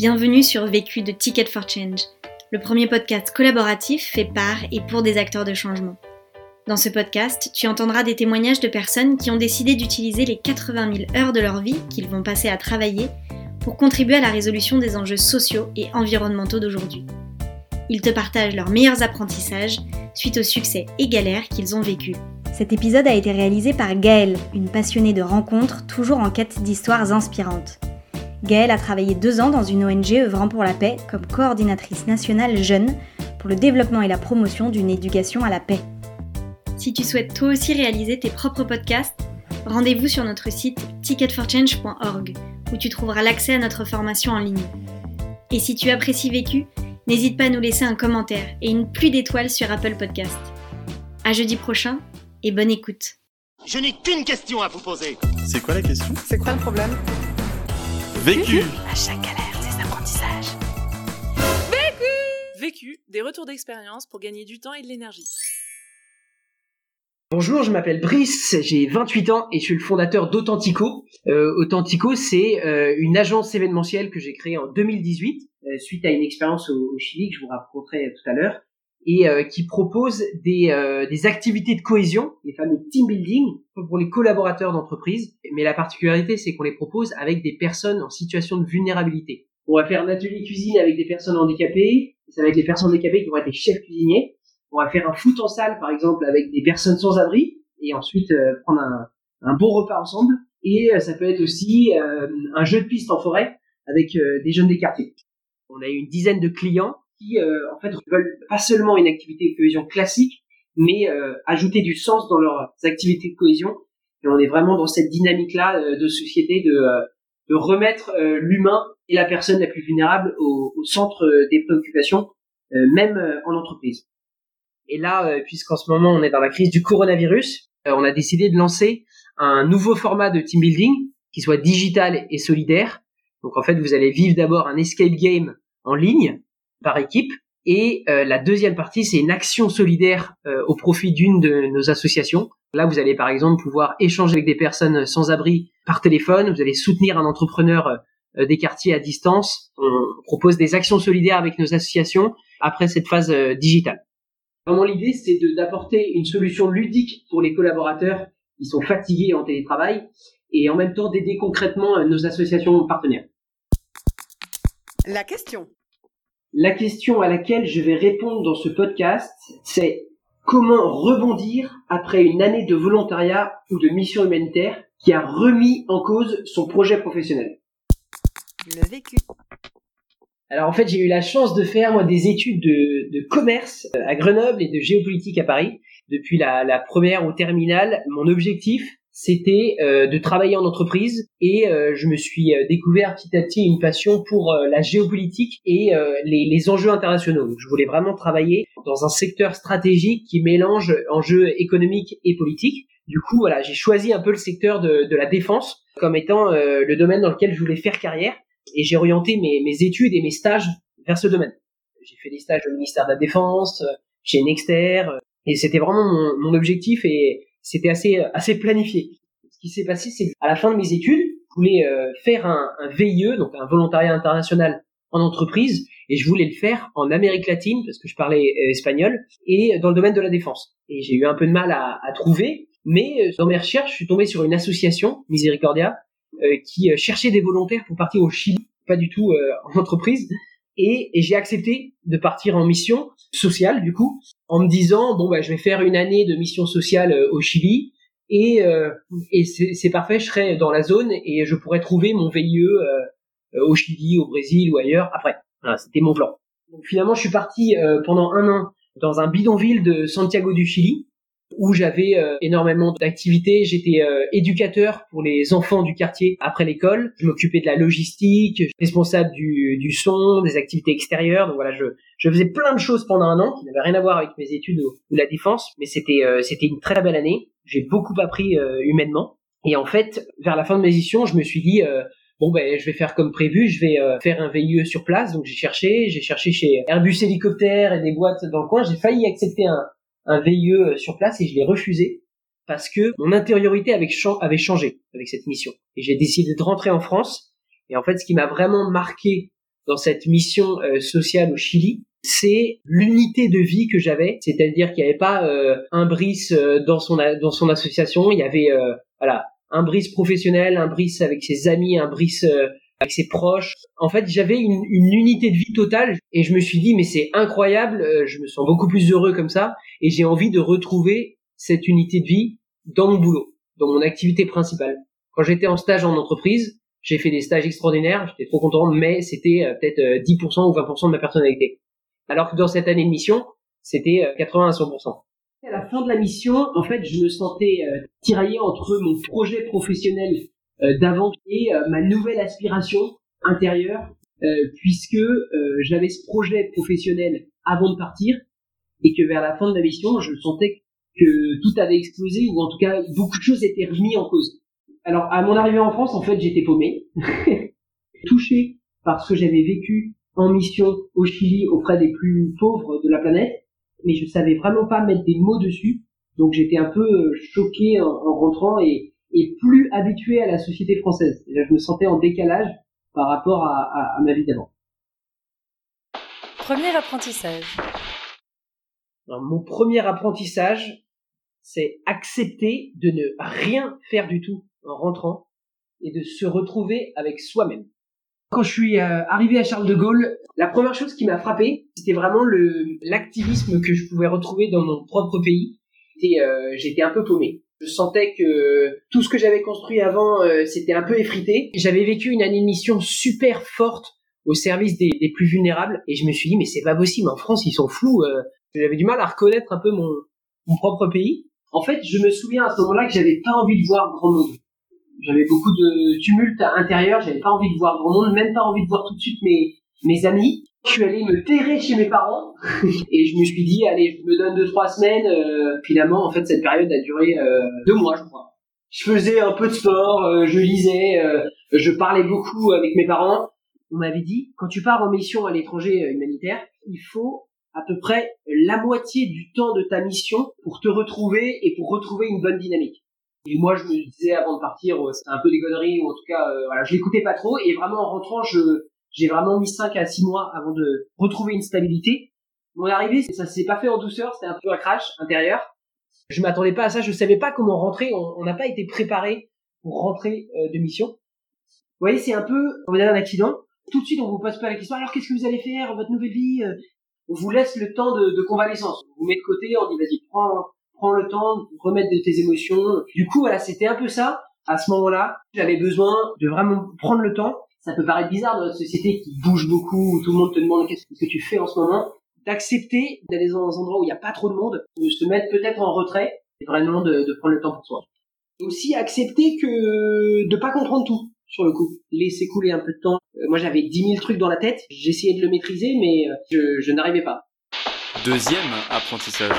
Bienvenue sur Vécu de Ticket for Change, le premier podcast collaboratif fait par et pour des acteurs de changement. Dans ce podcast, tu entendras des témoignages de personnes qui ont décidé d'utiliser les 80 000 heures de leur vie qu'ils vont passer à travailler pour contribuer à la résolution des enjeux sociaux et environnementaux d'aujourd'hui. Ils te partagent leurs meilleurs apprentissages suite aux succès et galères qu'ils ont vécus. Cet épisode a été réalisé par Gaëlle, une passionnée de rencontres toujours en quête d'histoires inspirantes. Gaëlle a travaillé deux ans dans une ONG œuvrant pour la paix comme coordinatrice nationale jeune pour le développement et la promotion d'une éducation à la paix. Si tu souhaites toi aussi réaliser tes propres podcasts, rendez-vous sur notre site ticketforchange.org où tu trouveras l'accès à notre formation en ligne. Et si tu apprécies Vécu, n'hésite pas à nous laisser un commentaire et une pluie d'étoiles sur Apple Podcast. À jeudi prochain et bonne écoute. Je n'ai qu'une question à vous poser. C'est quoi la question? C'est quoi le problème? Vécu À chaque galère, des apprentissages. Vécu, des retours d'expérience pour gagner du temps et de l'énergie. Bonjour, je m'appelle Brice, j'ai 28 ans et je suis le fondateur d'Authentico. Euh, Authentico, c'est euh, une agence événementielle que j'ai créée en 2018 euh, suite à une expérience au, au, Chili que je vous raconterai tout à l'heure et euh, qui propose des, euh, des activités de cohésion, les fameux team building pour les collaborateurs d'entreprise. Mais la particularité, c'est qu'on les propose avec des personnes en situation de vulnérabilité. On va faire un atelier cuisine avec des personnes handicapées, c'est avec des personnes handicapées qui vont être des chefs cuisiniers on va faire un foot en salle, par exemple, avec des personnes sans abri, et ensuite euh, prendre un, un, bon repas ensemble. Et euh, ça peut être aussi euh, un jeu de piste en forêt avec des jeunes des quartiers. On a eu une dizaine de clients qui, en fait, veulent pas seulement une activité de cohésion classique, mais ajouter du sens dans leurs activités de cohésion. Et on est vraiment dans cette dynamique-là de société de, de remettre l'humain et la personne la plus vulnérable au, au centre des préoccupations, même en entreprise. Et là, euh, puisqu'en ce moment on est dans la crise du coronavirus, euh, on a décidé de lancer un nouveau format de team building qui soit digital et solidaire. Donc en fait, vous allez vivre d'abord un escape game en ligne par équipe. Et euh, la deuxième partie, c'est une action solidaire au profit d'une de nos associations. Là, vous allez par exemple pouvoir échanger avec des personnes sans abri par téléphone. Vous allez soutenir un entrepreneur des quartiers à distance. On propose des actions solidaires avec nos associations après cette phase digitale. Vraiment, l'idée, c'est d'apporter une solution ludique pour les collaborateurs qui sont fatigués en télétravail et en même temps d'aider concrètement euh, nos associations partenaires. La question. La question à laquelle je vais répondre dans ce podcast, c'est comment rebondir après une année de volontariat ou de mission humanitaire qui a remis en cause son projet professionnel. Le vécu. Alors en fait, j'ai eu la chance de faire moi des études de, de commerce euh, à Grenoble et de géopolitique à Paris. Depuis la, la première au terminal, mon objectif c'était euh, de travailler en entreprise et euh, je me suis découvert petit à petit une passion pour la géopolitique et les, les, enjeux internationaux. Donc, je voulais vraiment travailler dans un secteur stratégique qui mélange enjeux économiques et politiques. Du coup, voilà, j'ai choisi un peu le secteur de, de la défense comme étant le domaine dans lequel je voulais faire carrière et j'ai orienté mes, mes, études et mes stages vers ce domaine. J'ai fait des stages au ministère de la Défense, euh, chez Nexter, euh, et c'était vraiment mon, mon, objectif et c'était assez assez planifié. Ce qui s'est passé, c'est qu'à la fin de mes études, je voulais euh, faire un, un VIE, donc un volontariat international en entreprise, et je voulais le faire en Amérique latine parce que je parlais espagnol et dans le domaine de la défense. Et j'ai eu un peu de mal à, à trouver, mais dans mes recherches, je suis tombé sur une association, Misericordia, euh, qui euh, cherchait des volontaires pour partir au Chili, pas du tout euh, en entreprise. Et, et j'ai accepté de partir en mission sociale du coup, en me disant bon bah je vais faire une année de mission sociale au Chili et, et c'est parfait, je serai dans la zone et je pourrais trouver mon VIE au Chili, au Brésil ou ailleurs après. Voilà, c'était mon plan. Donc finalement, je suis parti pendant un an dans un bidonville de Santiago du Chili où j'avais euh, énormément d'activités. J'étais euh, éducateur pour les enfants du quartier après l'école. Je m'occupais de la logistique, responsable du, du, son, des activités extérieures. Donc voilà, je, je faisais plein de choses pendant un an qui n'avaient rien à voir avec mes études ou, la défense, mais c'était euh, c'était une très belle année. J'ai beaucoup appris humainement. Et en fait, vers la fin de mes éditions, je me suis dit bon ben je vais faire comme prévu, je vais faire un VIE sur place. Donc j'ai cherché, j'ai cherché chez Airbus Hélicoptère et des boîtes dans le coin. J'ai failli accepter un, un VIE euh, sur place et je l'ai refusé parce que mon intériorité avait, avait changé avec cette mission. Et j'ai décidé de rentrer en France. Et en fait, ce qui m'a vraiment marqué dans cette mission euh, sociale au Chili, c'est l'unité de vie que j'avais, c'est-à-dire qu'il n'y avait pas euh, un Brice euh, dans son dans son association, il y avait voilà un Brice professionnel, un Brice avec ses amis, un Brice avec ses proches. En fait, j'avais une, une, unité de vie totale et je me suis dit mais c'est incroyable, je me sens beaucoup plus heureux comme ça et j'ai envie de retrouver cette unité de vie dans mon boulot, dans mon activité principale. Quand j'étais en stage en entreprise, j'ai fait des stages extraordinaires, j'étais trop content, mais c'était euh, peut-être 10% euh, ou 20% de ma personnalité. Alors que dans cette année de mission, c'était 80 euh, à 100%. À la fin de la mission, en fait, je me sentais tiraillé entre mon projet professionnel d'avant et ma nouvelle aspiration intérieure, puisque j'avais ce projet professionnel avant de partir, et que vers la fin de la mission, je sentais que tout avait explosé, ou en tout cas, beaucoup de choses étaient remises en cause. Alors à mon arrivée en France, en fait, j'étais paumé, touché par ce que j'avais vécu en mission au Chili auprès des plus pauvres de la planète, mais je savais vraiment pas mettre des mots dessus, donc j'étais un peu euh, choqué en, rentrant et, et, plus habitué à la société française. là, je me sentais en décalage par rapport à, à, à ma vie d'avant. Premier apprentissage. Alors, mon premier apprentissage, c'est accepter de ne rien faire du tout en rentrant et de se retrouver avec soi-même. Quand je suis euh, arrivé à Charles de Gaulle, la première chose qui m'a frappé, c'était vraiment le l'activisme que je pouvais retrouver dans mon propre pays. Et euh, j'étais un peu paumé. Je sentais que tout ce que j'avais construit avant, euh, c'était un peu effrité. J'avais vécu une année de mission super forte au service des, des, plus vulnérables et je me suis dit mais c'est pas possible en France ils sont flous. J'avais du mal à reconnaître un peu mon, mon propre pays. En fait, je me souviens à ce moment-là que j'avais pas envie de voir grand monde j'avais beaucoup de tumulte à l'intérieur, j'avais pas envie de voir grand monde, même pas envie de voir tout de suite mes, mes amis. Je suis allé me terrer chez mes parents et je me suis dit allez je me donne deux trois semaines. Euh, finalement en fait cette période a duré euh, deux mois je crois. Je faisais un peu de sport, euh, je lisais, je parlais beaucoup avec mes parents. On m'avait dit quand tu pars en mission à l'étranger humanitaire, il faut à peu près la moitié du temps de ta mission pour te retrouver et pour retrouver une bonne dynamique. Et moi, je me disais avant de partir, euh, c'était un peu des conneries, ou en tout cas, euh, voilà, je l'écoutais pas trop. Et vraiment, en rentrant, je, j'ai vraiment mis 5 à 6 mois avant de retrouver une stabilité. Mon arrivée, ça s'est pas fait en douceur, c'était un peu un crash intérieur. Je m'attendais pas à ça, je savais pas comment rentrer, on n'a pas été préparé pour rentrer euh, de mission. Vous voyez, c'est un peu, vous avez un accident, tout de suite on vous pose pas la question, alors qu'est-ce que vous allez faire, votre nouvelle vie On vous laisse le temps de, de convalescence. On vous met de côté, on dit vas-y, prends, prends le temps remettre de tes émotions. Du coup, voilà, c'était un peu ça. À ce moment-là, j'avais besoin de vraiment prendre le temps. Ça peut paraître bizarre dans notre société qui bouge beaucoup, où tout le monde te demande qu'est-ce que tu fais en ce moment. D'accepter d'aller dans un endroit où il n'y a pas trop de monde, de se mettre peut-être en retrait, et vraiment de, de prendre le temps pour soi. Aussi accepter que de pas comprendre tout sur le coup. Laisser couler un peu de temps. Euh, moi, j'avais 10 000 trucs dans la tête. J'essayais de le maîtriser, mais euh, je, je n'arrivais pas. Deuxième apprentissage.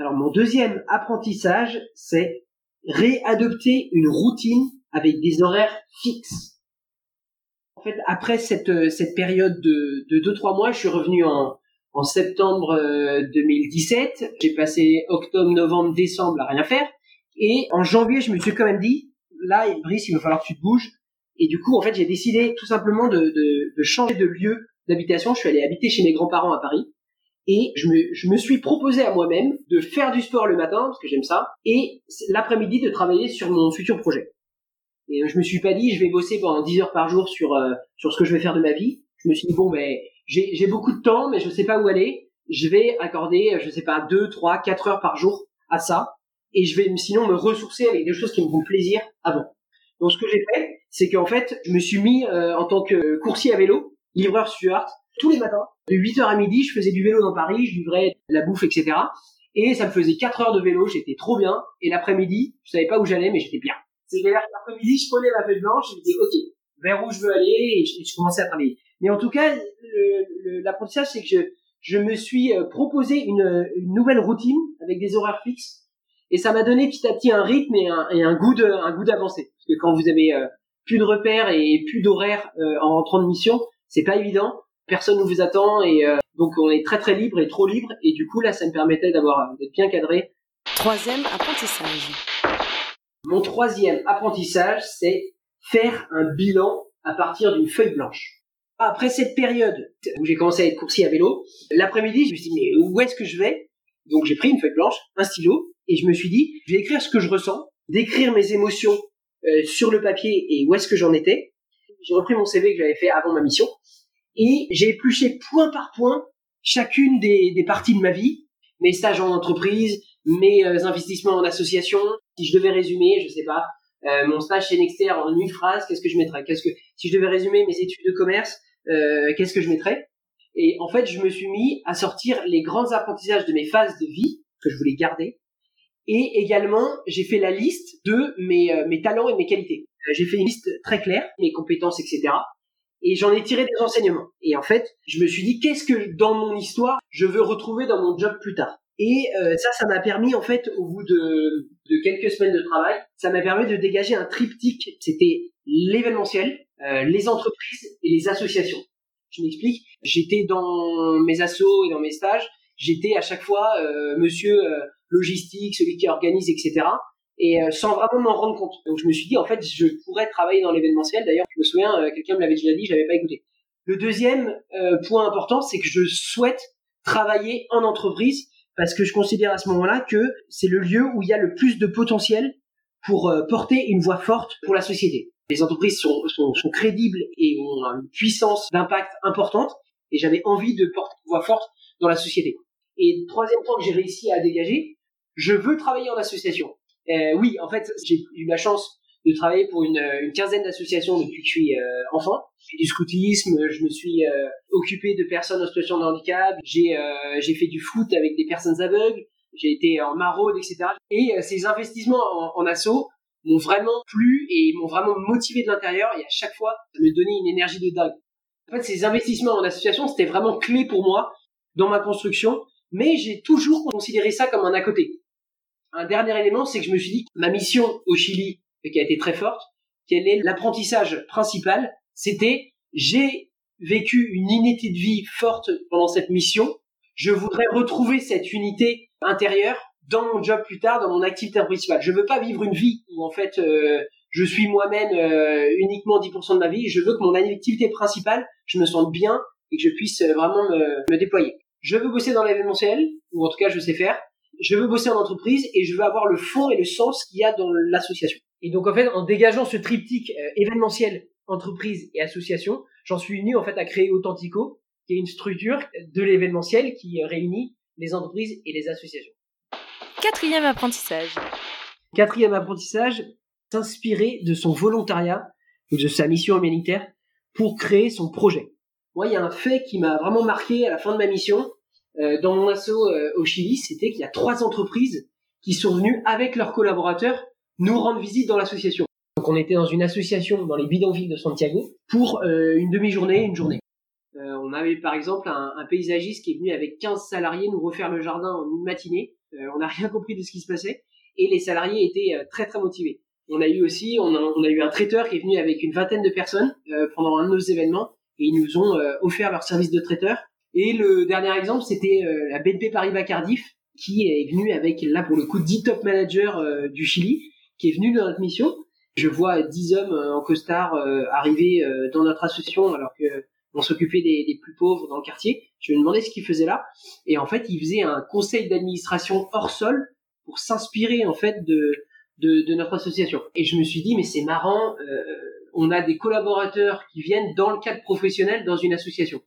Alors mon deuxième apprentissage, c'est réadopter une routine avec des horaires fixes. En fait, après cette, euh, cette période de, de 2-3 mois, je suis revenu en, en septembre 2017. Euh, J'ai passé octobre, novembre, décembre à rien faire. Et en janvier, je me suis quand même dit, là, Brice, il va falloir que tu te bouges. Et du coup, en fait, j'ai décidé tout simplement de, de, de changer de lieu d'habitation. Je suis allé habiter chez mes grands-parents à Paris et je me, je me suis proposé à moi-même de faire du sport le matin parce que j'aime ça et l'après-midi de travailler sur mon futur projet. Et je me suis pas dit je vais bosser pendant 10 heures par jour sur euh, sur ce que je vais faire de ma vie. Je me suis dit bon ben j'ai beaucoup de temps mais je sais pas où aller. Je vais accorder je sais pas 2 3 4 heures par jour à ça et je vais sinon me ressourcer avec des choses qui me font plaisir avant. Donc ce que j'ai fait, c'est qu'en fait, je me suis mis euh, en tant que coursier à vélo, livreur Stuart, tous les matins. De 8h à midi, je faisais du vélo dans Paris, je livrais la bouffe, etc. Et ça me faisait 4 heures de vélo, j'étais trop bien. Et l'après-midi, je savais pas où j'allais, mais j'étais bien. C'est-à-dire l'après-midi, je prenais ma feuille blanche, je me disais, ok, vers où je veux aller, et je, commençais à travailler. Mais en tout cas, l'apprentissage, c'est que je, je me suis euh, proposé une, une nouvelle routine avec des horaires fixes. Et ça m'a donné petit à petit un rythme et un, et un goût de, un goût d'avancée. Parce que quand vous avez euh, plus de repères et plus d'horaires euh, en rentrant de mission, c'est pas évident personne ne vous attend et euh, donc on est très très libre et trop libre et du coup là ça me permettait d'avoir d'être bien cadré. Troisième apprentissage. Mon troisième apprentissage c'est faire un bilan à partir d'une feuille blanche. Après cette période où j'ai commencé à être coursier à vélo, l'après-midi, je me suis dit, mais où est-ce que je vais? Donc j'ai pris une feuille blanche, un stylo, et je me suis dit, je vais écrire ce que je ressens, décrire mes émotions euh, sur le papier et où est-ce que j'en étais. J'ai repris mon CV que j'avais fait avant ma mission, et j'ai épluché point par point chacune des, des parties de ma vie, mes stages en entreprise, mes euh, investissements en association. Si je devais résumer, je sais pas, euh, mon stage chez Nexter en une phrase, qu'est-ce que je mettrais? Qu'est-ce que si je devais résumer mes études de commerce, euh, qu'est-ce que je mettrais? Et en fait, je me suis mis à sortir les grands apprentissages de mes phases de vie que je voulais garder. Et également, j'ai fait la liste de mes, euh, talents et mes qualités. J'ai fait une liste très claire, mes compétences, etc. Et j'en ai tiré des enseignements. Et en fait, je me suis dit, qu'est-ce que dans mon histoire, je veux retrouver dans mon job plus tard? Et euh, ça, ça m'a permis en fait, au bout de, de quelques semaines de travail, ça m'a permis de dégager un triptyque. C'était l'événementiel, euh, les entreprises et les associations. Je m'explique. J'étais dans mes assos et dans mes stages, j'étais à chaque fois euh, monsieur logistique, celui qui organise, etc. Et sans vraiment m'en rendre compte. Donc je me suis dit en fait, je pourrais travailler dans l'événementiel. D'ailleurs, je me souviens, quelqu'un me l'avait déjà dit, j'avais pas écouté. Le deuxième point important, c'est que je souhaite travailler en entreprise parce que je considère à ce moment-là que c'est le lieu où il y a le plus de potentiel pour euh, porter une voix forte pour la société. Les entreprises sont, crédibles et ont une puissance d'impact importante, et j'avais envie de porter une voix forte dans la société. Et troisième point que j'ai réussi à dégager, je veux travailler en association. Euh, oui, en fait, j'ai eu la chance de travailler pour une, une quinzaine d'associations depuis que je suis euh, enfant. J'ai du scoutisme, je me suis euh, occupé de personnes en situation de handicap, j'ai euh, fait du foot avec des personnes aveugles, j'ai été en maraude, etc. Et ces investissements en, en asso m'ont vraiment plu et m'ont vraiment motivé de l'intérieur et à chaque fois, ça me donnait une énergie de dingue. En fait, ces investissements en association, c'était vraiment clé pour moi dans ma construction, mais j'ai toujours considéré ça comme un à côté. Un dernier élément, c'est que je me suis dit que ma mission au Chili et qui a été très forte, quel est l'apprentissage principal? C'était j'ai vécu une unité de vie forte pendant cette mission. Je voudrais retrouver cette unité intérieure dans mon job plus tard, dans mon activité principale. Je veux pas vivre une vie où en fait euh, je suis moi-même euh, uniquement 10% de ma vie. Je veux que mon activité principale, je me sente bien et que je puisse euh, vraiment me, me déployer. Je veux bosser dans l'événementiel, ou en tout cas je sais faire. Je veux bosser en entreprise et je veux avoir le fond et le sens qu'il y a dans l'association. Et donc en fait, en dégageant ce triptyque euh, événementiel, entreprise et association, j'en suis venu en fait à créer Authentico, qui est une structure de l'événementiel qui réunit les entreprises et les associations. Quatrième apprentissage. Quatrième apprentissage, s'inspirer de son volontariat ou de sa mission humanitaire pour créer son projet. Moi, il y a un fait qui m'a vraiment marqué à la fin de ma mission euh, dans mon assaut euh, au Chili, c'était qu'il y a trois entreprises qui sont venues avec leurs collaborateurs nous rendre visite dans l'association. Donc on était dans une association dans les bidonvilles de Santiago pour euh, une demi-journée, une journée. Euh, on avait par exemple un, paysagiste qui est venu avec 15 salariés nous refaire le jardin en une matinée. Euh, on n'a rien compris de ce qui se passait et les salariés étaient euh, très très motivés. On a eu aussi, on a, eu un traiteur qui est venu avec une vingtaine de personnes pendant un de nos événements et ils nous ont offert leur service de traiteur. Et le dernier exemple, c'était la BNP Paribas Cardiff qui est venu avec là pour le coup 10 top managers du Chili qui est venu dans notre mission. Je vois dix hommes euh, en costard euh, arriver euh, dans notre association alors que on s'occupait des, plus pauvres dans le quartier. Je me demandais ce qu'ils faisaient là. Et en fait, ils faisaient un conseil d'administration hors sol pour s'inspirer en fait de, de, de, notre association. Et je me suis dit, mais c'est marrant, euh, on a des collaborateurs qui viennent dans le cadre professionnel dans une association.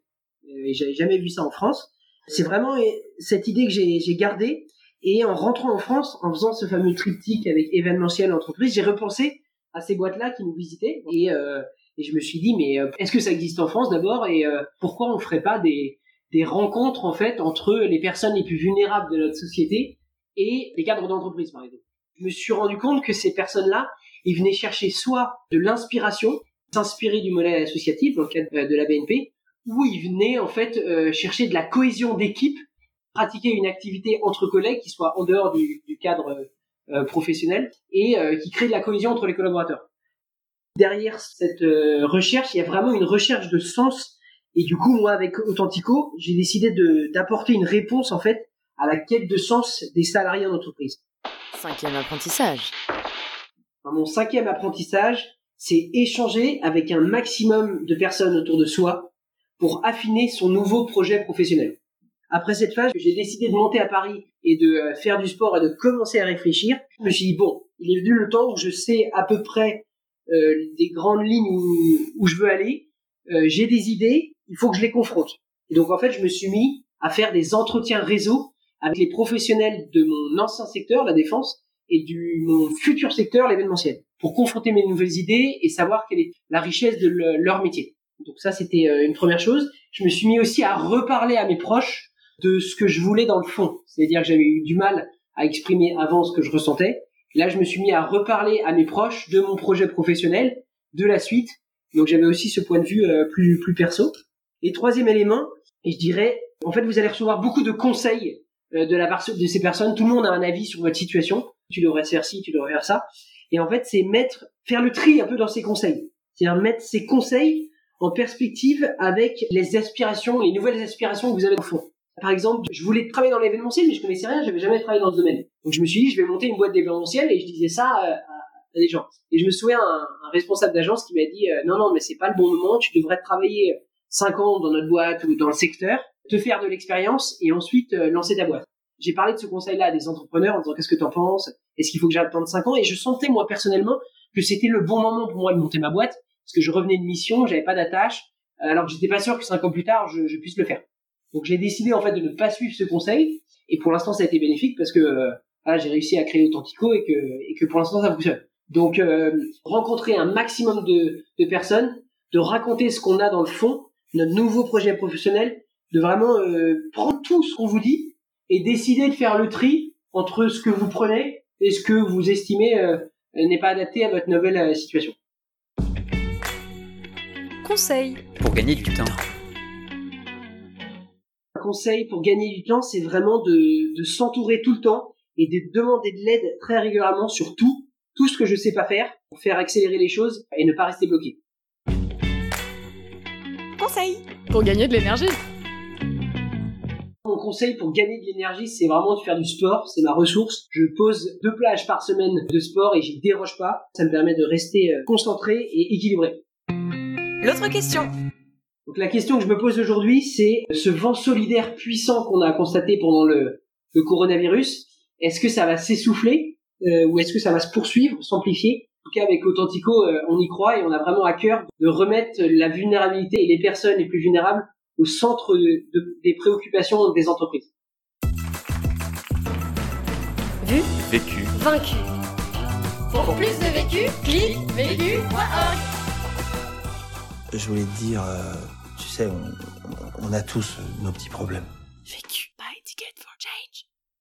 Et j'avais jamais vu ça en France. C'est vraiment cette idée que j'ai gardée et en rentrant en France, en faisant ce fameux triptyque avec événementiel entreprise, j'ai repensé à ces boîtes-là qui nous visitaient et, euh, et je me suis dit mais euh, est-ce que ça existe en France d'abord et euh, pourquoi on ferait pas des, des rencontres en fait entre les personnes les plus vulnérables de notre société et les cadres d'entreprise par exemple? Je me suis rendu compte que ces personnes-là, ils venaient chercher soit de l'inspiration, s'inspirer du modèle associatif dans de la BNP, ou ils venaient en fait chercher de la cohésion d'équipe pratiquer une activité entre collègues qui soit en dehors du, du cadre euh, professionnel et euh, qui crée de la cohésion entre les collaborateurs. Derrière cette euh, recherche, il y a vraiment une recherche de sens et du coup, moi, avec Authentico, j'ai décidé de d'apporter une réponse en fait à la quête de sens des salariés en entreprise. Cinquième apprentissage. Mon cinquième apprentissage, c'est échanger avec un maximum de personnes autour de soi pour affiner son nouveau projet professionnel. Après cette phase, j'ai décidé de monter à Paris et de euh, faire du sport et de commencer à réfléchir. Je me suis dit, bon, il est venu le temps où je sais à peu près euh, des grandes lignes où, où je veux aller. Euh, j'ai des idées, il faut que je les confronte. Et donc en fait, je me suis mis à faire des entretiens réseau avec les professionnels de mon ancien secteur, la défense, et du mon futur secteur, l'événementiel, pour confronter mes nouvelles idées et savoir quelle est la richesse de le- leur métier. Donc ça, c'était euh, une première chose. Je me suis mis aussi à reparler à mes proches de ce que je voulais dans le fond. C'est-à-dire que j'avais eu du mal à exprimer avant ce que je ressentais. Là, je me suis mis à reparler à mes proches de mon projet professionnel, de la suite. Donc j'avais aussi ce point de vue euh, plus plus perso. Et troisième élément, et je dirais, en fait, vous allez recevoir beaucoup de conseils euh, de la part de ces personnes. Tout le monde a un avis sur votre situation. Tu devrais faire ci, tu devrais faire ça. Et en fait, c'est mettre, faire le tri un peu dans ces conseils. C'est-à-dire mettre ces conseils en perspective avec les aspirations, les nouvelles aspirations que vous avez au fond. Par exemple, je voulais travailler dans l'événementiel, mais je connaissais rien, j'avais jamais travaillé dans ce domaine. Donc je me suis dit, je vais monter une boîte d'événementiel et je disais ça euh, à, des gens. Et je me souviens un, un responsable d'agence qui m'a dit, euh, non, non, mais c'est pas le bon moment, tu devrais travailler 5 ans dans notre boîte ou dans le secteur, te faire de l'expérience et ensuite euh, lancer ta boîte. J'ai parlé de ce conseil-là à des entrepreneurs en disant qu'est-ce que t'en penses? Est-ce qu'il faut que j'attende 5 ans? Et je sentais moi personnellement que c'était le bon moment pour moi de monter ma boîte parce que je revenais de mission, j'avais pas d'attache, alors que j'étais pas sûr que 5 ans plus tard je, je puisse le faire. Donc j'ai décidé en fait de ne pas suivre ce conseil et pour l'instant ça a été bénéfique parce que euh, voilà, j'ai réussi à créer Authentico et que et que pour l'instant ça fonctionne. Donc euh, rencontrer un maximum de, de personnes, de raconter ce qu'on a dans le fond, notre nouveau projet professionnel, de vraiment euh, prendre tout ce qu'on vous dit et décider de faire le tri entre ce que vous prenez et ce que vous estimez euh, n'est pas adapté à votre nouvelle euh, situation. Conseil. Pour gagner du temps. Conseil pour gagner du temps, c'est vraiment de, de s'entourer tout le temps et de demander de l'aide très régulièrement sur tout, tout ce que je sais pas faire pour faire accélérer les choses et ne pas rester bloqué. Conseil. Pour gagner de l'énergie. Mon conseil pour gagner de l'énergie, c'est vraiment de faire du sport, c'est ma ressource. Je pose deux plages par semaine de sport et j'y déroge pas. Ça me permet de rester euh, concentré et équilibré. L'autre question. Donc la question que je me pose aujourd'hui, c'est ce vent solidaire puissant qu'on a constaté pendant le, le coronavirus. Est-ce que ça va s'essouffler euh, ou est-ce que ça va se poursuivre, s'amplifier? En tout cas, avec Authentico, euh, on y croit et on a vraiment à cœur de remettre la vulnérabilité et les personnes les plus vulnérables au centre de- de- des préoccupations des entreprises. Vu. Vécu. Vaincu. Pour plus de vécu, clique vécu.org. Je voulais te dire, euh, sais, on, on, a tous nos petits problèmes. Vécu by Ticket for Jane.